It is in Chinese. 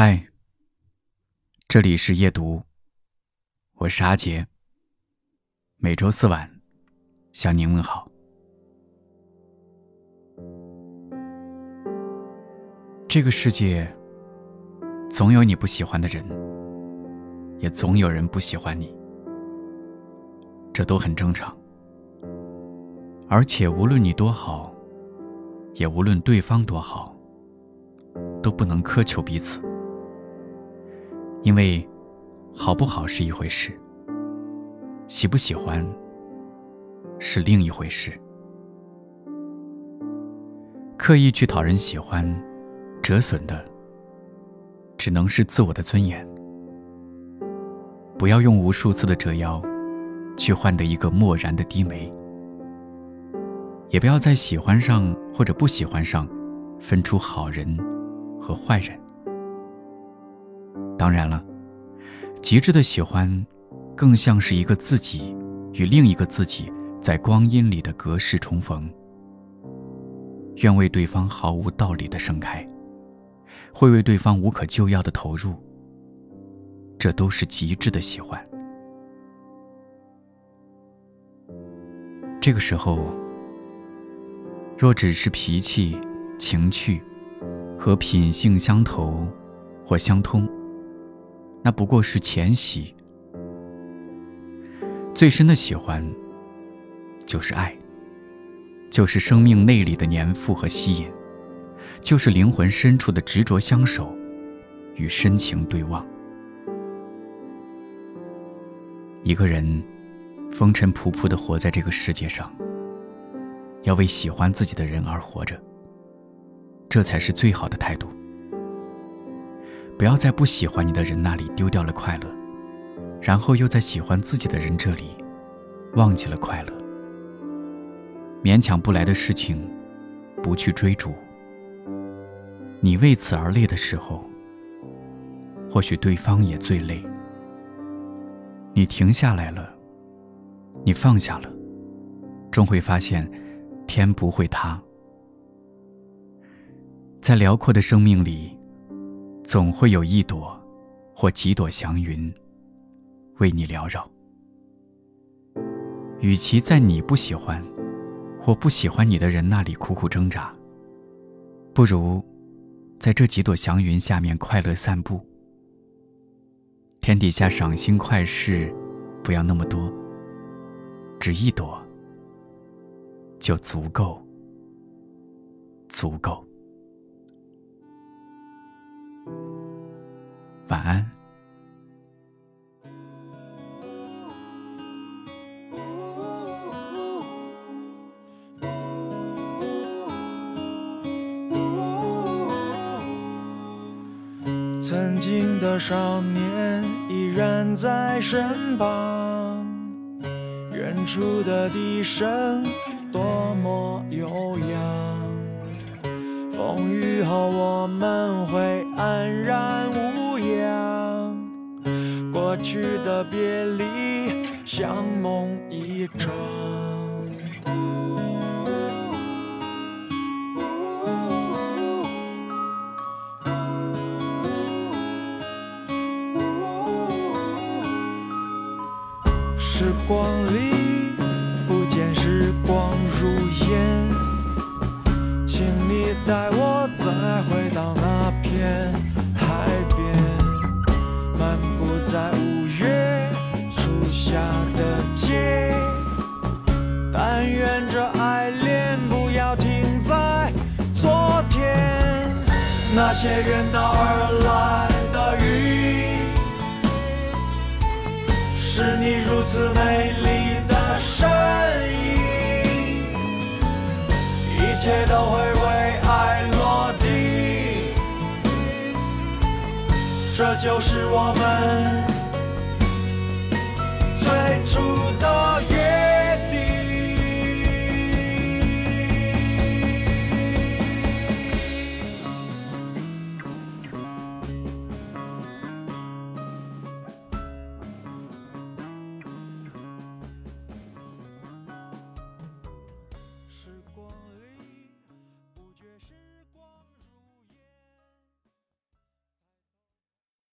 嗨，这里是夜读，我是阿杰。每周四晚向您问好。这个世界总有你不喜欢的人，也总有人不喜欢你，这都很正常。而且无论你多好，也无论对方多好，都不能苛求彼此。因为，好不好是一回事，喜不喜欢是另一回事。刻意去讨人喜欢，折损的只能是自我的尊严。不要用无数次的折腰，去换得一个漠然的低眉。也不要在喜欢上或者不喜欢上，分出好人和坏人。当然了，极致的喜欢，更像是一个自己与另一个自己在光阴里的隔世重逢。愿为对方毫无道理的盛开，会为对方无可救药的投入。这都是极致的喜欢。这个时候，若只是脾气、情趣和品性相投或相通。那不过是浅喜，最深的喜欢，就是爱，就是生命内里的粘附和吸引，就是灵魂深处的执着相守与深情对望。一个人风尘仆仆的活在这个世界上，要为喜欢自己的人而活着，这才是最好的态度。不要在不喜欢你的人那里丢掉了快乐，然后又在喜欢自己的人这里忘记了快乐。勉强不来的事情，不去追逐。你为此而累的时候，或许对方也最累。你停下来了，你放下了，终会发现天不会塌。在辽阔的生命里。总会有一朵，或几朵祥云，为你缭绕。与其在你不喜欢，或不喜欢你的人那里苦苦挣扎，不如在这几朵祥云下面快乐散步。天底下赏心快事，不要那么多，只一朵就足够，足够。安。曾经的少年依然在身旁，远处的笛声多么悠扬。风雨后，我们会安然无恙。过去的别离，像梦一场。时光里，不见时光如烟。请你带我些远道而来的雨，是你如此美丽的身影，一切都会为爱落地。这就是我们。